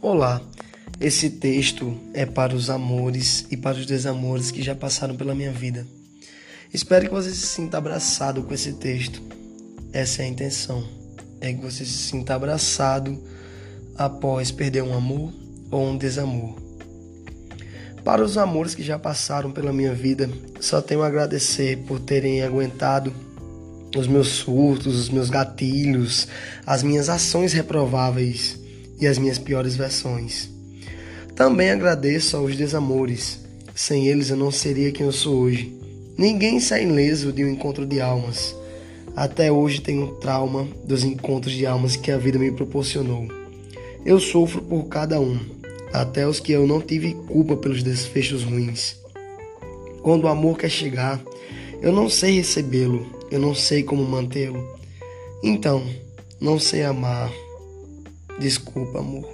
Olá, esse texto é para os amores e para os desamores que já passaram pela minha vida. Espero que você se sinta abraçado com esse texto. Essa é a intenção, é que você se sinta abraçado após perder um amor ou um desamor. Para os amores que já passaram pela minha vida, só tenho a agradecer por terem aguentado os meus surtos, os meus gatilhos, as minhas ações reprováveis e as minhas piores versões. Também agradeço aos desamores. Sem eles eu não seria quem eu sou hoje. Ninguém sai ileso de um encontro de almas. Até hoje tenho trauma dos encontros de almas que a vida me proporcionou. Eu sofro por cada um, até os que eu não tive culpa pelos desfechos ruins. Quando o amor quer chegar, eu não sei recebê-lo, eu não sei como mantê-lo. Então, não sei amar. Desculpa, amor.